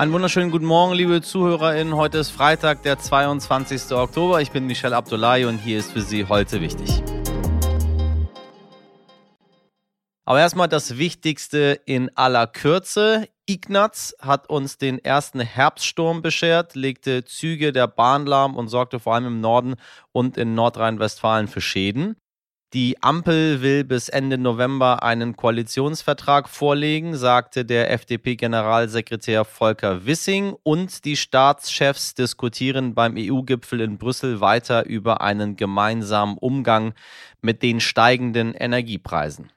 Einen wunderschönen guten Morgen, liebe ZuhörerInnen. Heute ist Freitag, der 22. Oktober. Ich bin Michelle Abdullahi und hier ist für Sie heute wichtig. Aber erstmal das Wichtigste in aller Kürze. Ignaz hat uns den ersten Herbststurm beschert, legte Züge der Bahn lahm und sorgte vor allem im Norden und in Nordrhein-Westfalen für Schäden. Die Ampel will bis Ende November einen Koalitionsvertrag vorlegen, sagte der FDP-Generalsekretär Volker Wissing. Und die Staatschefs diskutieren beim EU-Gipfel in Brüssel weiter über einen gemeinsamen Umgang mit den steigenden Energiepreisen.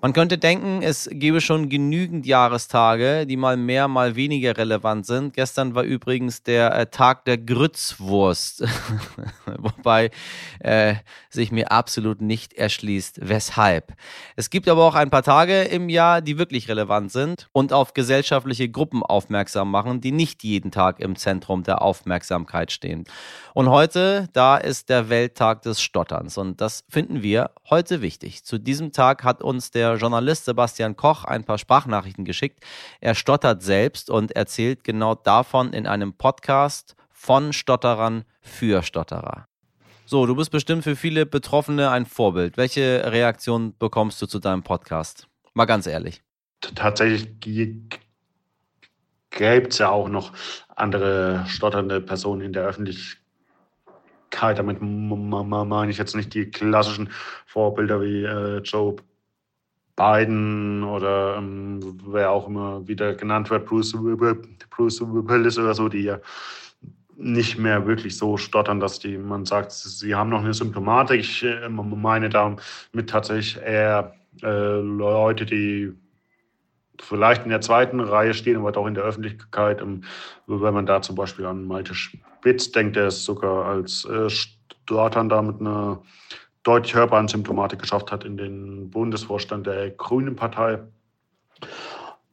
Man könnte denken, es gäbe schon genügend Jahrestage, die mal mehr, mal weniger relevant sind. Gestern war übrigens der äh, Tag der Grützwurst, wobei äh, sich mir absolut nicht erschließt, weshalb. Es gibt aber auch ein paar Tage im Jahr, die wirklich relevant sind und auf gesellschaftliche Gruppen aufmerksam machen, die nicht jeden Tag im Zentrum der Aufmerksamkeit stehen. Und heute, da ist der Welttag des Stotterns und das finden wir heute wichtig. Zu diesem Tag hat uns der Journalist Sebastian Koch ein paar Sprachnachrichten geschickt. Er stottert selbst und erzählt genau davon in einem Podcast von Stotterern für Stotterer. So, du bist bestimmt für viele Betroffene ein Vorbild. Welche Reaktion bekommst du zu deinem Podcast? Mal ganz ehrlich. Tatsächlich gibt es ja auch noch andere stotternde Personen in der Öffentlichkeit. Damit meine ich jetzt nicht die klassischen Vorbilder wie äh, Joe Biden oder ähm, wer auch immer wieder genannt wird, Bruce Willis oder so, die ja nicht mehr wirklich so stottern, dass die, man sagt, sie haben noch eine Symptomatik. Ich äh, meine damit tatsächlich eher äh, Leute, die vielleicht in der zweiten Reihe stehen, aber doch in der Öffentlichkeit. Ähm, wenn man da zum Beispiel an Malte Spitz denkt, der ist sogar als äh, Stottern da mit einer deutlich hörbaren Symptomatik geschafft hat in den Bundesvorstand der Grünen Partei.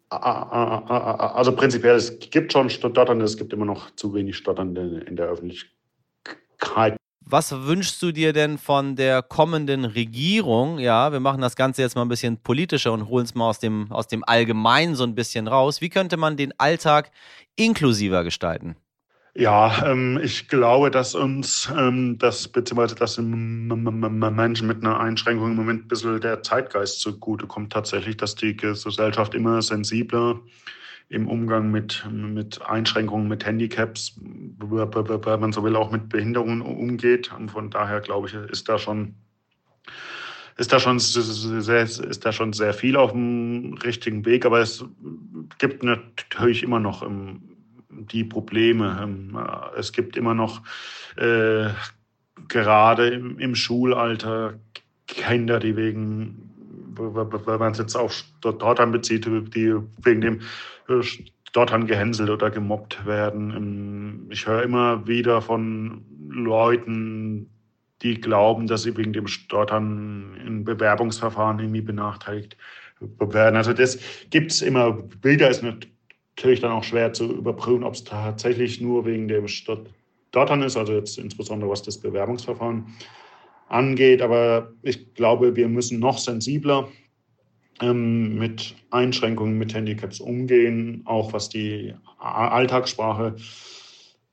Also prinzipiell, es gibt schon Stotternde, es gibt immer noch zu wenig Stotternde in der Öffentlichkeit. Was wünschst du dir denn von der kommenden Regierung? Ja, wir machen das Ganze jetzt mal ein bisschen politischer und holen es mal aus dem, aus dem Allgemeinen so ein bisschen raus. Wie könnte man den Alltag inklusiver gestalten? Ja, ähm, ich glaube, dass uns ähm, das, beziehungsweise dass Menschen mit einer Einschränkung im Moment ein bisschen der Zeitgeist zugute kommt tatsächlich, dass die Gesellschaft immer sensibler im Umgang mit, mit Einschränkungen, mit Handicaps, wenn man so will, auch mit Behinderungen umgeht. Und von daher glaube ich, ist da schon ist da schon sehr, ist da schon sehr viel auf dem richtigen Weg, aber es gibt natürlich immer noch im, die Probleme. Ähm, es gibt immer noch äh, gerade im, im, Schulalter Kinder, die wegen, wenn man es jetzt auf Stottern bezieht, die wegen dem äh, gehänselt oder gemobbt werden. Ähm, ich höre immer wieder von Leuten, die glauben, dass sie wegen dem Stottern in Bewerbungsverfahren irgendwie benachteiligt werden. Also das gibt es immer. Bilder ist natürlich natürlich dann auch schwer zu überprüfen, ob es tatsächlich nur wegen dem Stottern ist, also jetzt insbesondere was das Bewerbungsverfahren angeht. Aber ich glaube, wir müssen noch sensibler ähm, mit Einschränkungen, mit Handicaps umgehen, auch was die Alltagssprache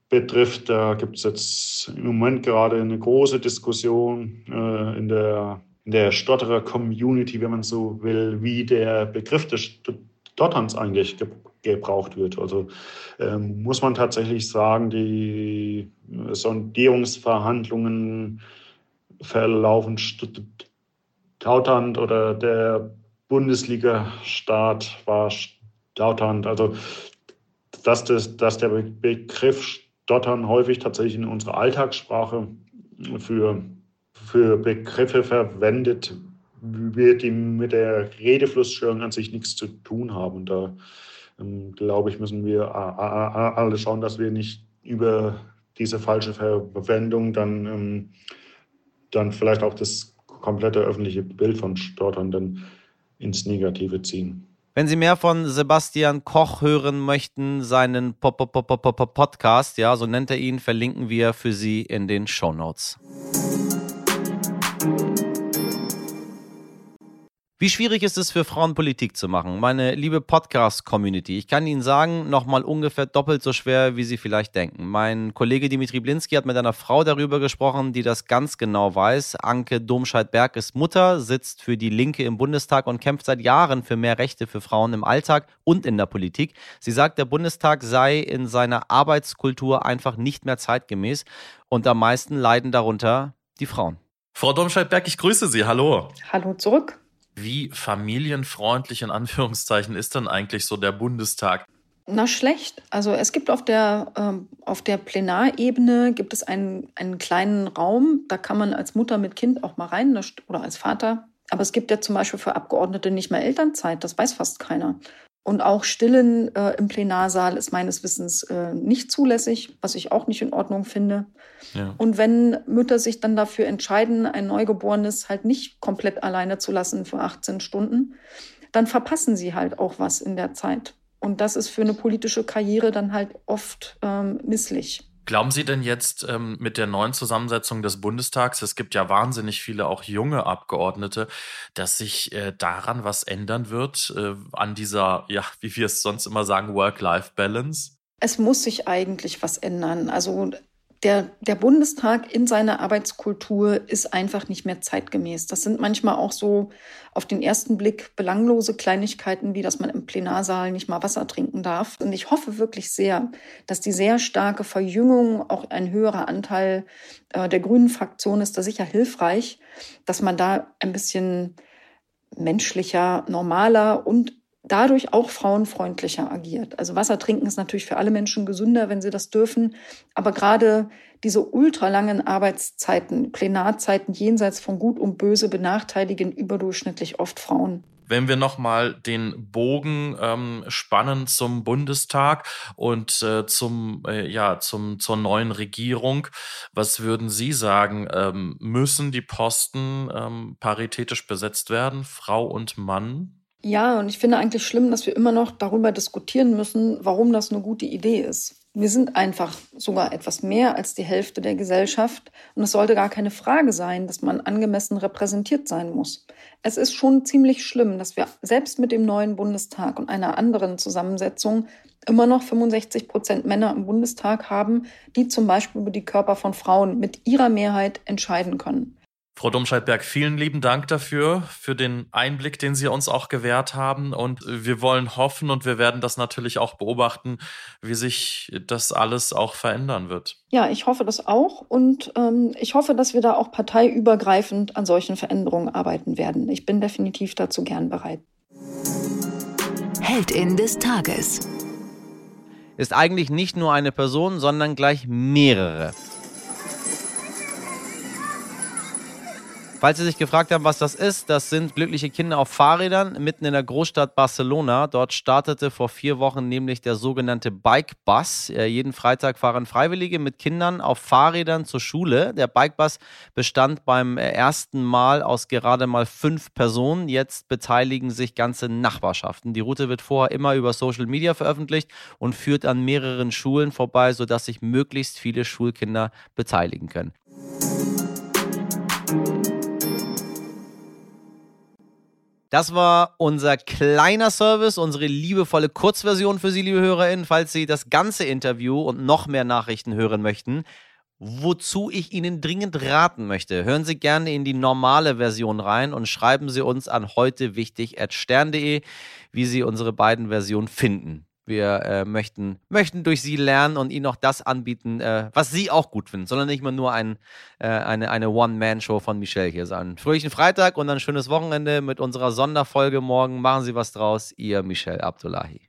betrifft. Da gibt es jetzt im Moment gerade eine große Diskussion äh, in der, in der Stotterer-Community, wenn man so will, wie der Begriff des Stotterns eigentlich gebraucht wird. Also ähm, muss man tatsächlich sagen, die Sondierungsverhandlungen verlaufen stauternd oder der Bundesliga-Staat war stauternd. Also dass, das, dass der Begriff Stottern häufig tatsächlich in unserer Alltagssprache für, für Begriffe verwendet wird, die mit der Redeflussstörung an sich nichts zu tun haben. Da ähm, glaube ich, müssen wir alle schauen, dass wir nicht über diese falsche Verwendung dann, ähm, dann vielleicht auch das komplette öffentliche Bild von Stotternden ins Negative ziehen. Wenn Sie mehr von Sebastian Koch hören möchten, seinen Podcast, ja, so nennt er ihn, verlinken wir für Sie in den Show Notes. Wie schwierig ist es für Frauen Politik zu machen? Meine liebe Podcast-Community, ich kann Ihnen sagen, nochmal ungefähr doppelt so schwer, wie Sie vielleicht denken. Mein Kollege Dimitri Blinski hat mit einer Frau darüber gesprochen, die das ganz genau weiß. Anke Domscheit-Berg ist Mutter, sitzt für die Linke im Bundestag und kämpft seit Jahren für mehr Rechte für Frauen im Alltag und in der Politik. Sie sagt, der Bundestag sei in seiner Arbeitskultur einfach nicht mehr zeitgemäß und am meisten leiden darunter die Frauen. Frau Domscheit-Berg, ich grüße Sie. Hallo. Hallo zurück. Wie familienfreundlich in Anführungszeichen ist dann eigentlich so der Bundestag? Na schlecht. Also es gibt auf der, ähm, auf der Plenarebene gibt es einen, einen kleinen Raum, da kann man als Mutter mit Kind auch mal rein oder als Vater. Aber es gibt ja zum Beispiel für Abgeordnete nicht mehr Elternzeit, das weiß fast keiner. Und auch Stillen äh, im Plenarsaal ist meines Wissens äh, nicht zulässig, was ich auch nicht in Ordnung finde. Ja. Und wenn Mütter sich dann dafür entscheiden, ein Neugeborenes halt nicht komplett alleine zu lassen für 18 Stunden, dann verpassen sie halt auch was in der Zeit. Und das ist für eine politische Karriere dann halt oft ähm, misslich. Glauben Sie denn jetzt ähm, mit der neuen Zusammensetzung des Bundestags, es gibt ja wahnsinnig viele auch junge Abgeordnete, dass sich äh, daran was ändern wird, äh, an dieser, ja, wie wir es sonst immer sagen, Work-Life-Balance? Es muss sich eigentlich was ändern. Also der, der Bundestag in seiner Arbeitskultur ist einfach nicht mehr zeitgemäß. Das sind manchmal auch so auf den ersten Blick belanglose Kleinigkeiten, wie dass man im Plenarsaal nicht mal Wasser trinken darf. Und ich hoffe wirklich sehr, dass die sehr starke Verjüngung, auch ein höherer Anteil äh, der grünen Fraktion ist da sicher hilfreich, dass man da ein bisschen menschlicher, normaler und dadurch auch frauenfreundlicher agiert. Also Wasser trinken ist natürlich für alle Menschen gesünder, wenn sie das dürfen. Aber gerade diese ultralangen Arbeitszeiten, Plenarzeiten jenseits von Gut und Böse benachteiligen überdurchschnittlich oft Frauen. Wenn wir nochmal den Bogen ähm, spannen zum Bundestag und äh, zum, äh, ja, zum, zur neuen Regierung, was würden Sie sagen? Ähm, müssen die Posten ähm, paritätisch besetzt werden, Frau und Mann? Ja, und ich finde eigentlich schlimm, dass wir immer noch darüber diskutieren müssen, warum das eine gute Idee ist. Wir sind einfach sogar etwas mehr als die Hälfte der Gesellschaft und es sollte gar keine Frage sein, dass man angemessen repräsentiert sein muss. Es ist schon ziemlich schlimm, dass wir selbst mit dem neuen Bundestag und einer anderen Zusammensetzung immer noch 65 Prozent Männer im Bundestag haben, die zum Beispiel über die Körper von Frauen mit ihrer Mehrheit entscheiden können. Frau Domscheit-Berg, vielen lieben Dank dafür, für den Einblick, den Sie uns auch gewährt haben. Und wir wollen hoffen und wir werden das natürlich auch beobachten, wie sich das alles auch verändern wird. Ja, ich hoffe das auch. Und ähm, ich hoffe, dass wir da auch parteiübergreifend an solchen Veränderungen arbeiten werden. Ich bin definitiv dazu gern bereit. Heldin des Tages ist eigentlich nicht nur eine Person, sondern gleich mehrere. Falls Sie sich gefragt haben, was das ist, das sind glückliche Kinder auf Fahrrädern mitten in der Großstadt Barcelona. Dort startete vor vier Wochen nämlich der sogenannte Bike Bus. Äh, jeden Freitag fahren Freiwillige mit Kindern auf Fahrrädern zur Schule. Der Bike Bus bestand beim ersten Mal aus gerade mal fünf Personen. Jetzt beteiligen sich ganze Nachbarschaften. Die Route wird vorher immer über Social Media veröffentlicht und führt an mehreren Schulen vorbei, sodass sich möglichst viele Schulkinder beteiligen können. Das war unser kleiner Service, unsere liebevolle Kurzversion für Sie, liebe HörerInnen. Falls Sie das ganze Interview und noch mehr Nachrichten hören möchten, wozu ich Ihnen dringend raten möchte, hören Sie gerne in die normale Version rein und schreiben Sie uns an heute wichtig wie Sie unsere beiden Versionen finden. Wir äh, möchten, möchten durch sie lernen und ihnen auch das anbieten, äh, was sie auch gut finden, sondern nicht mehr nur ein, äh, eine, eine One-Man-Show von Michelle hier sein. Fröhlichen Freitag und ein schönes Wochenende mit unserer Sonderfolge morgen. Machen Sie was draus, Ihr Michelle Abdullahi.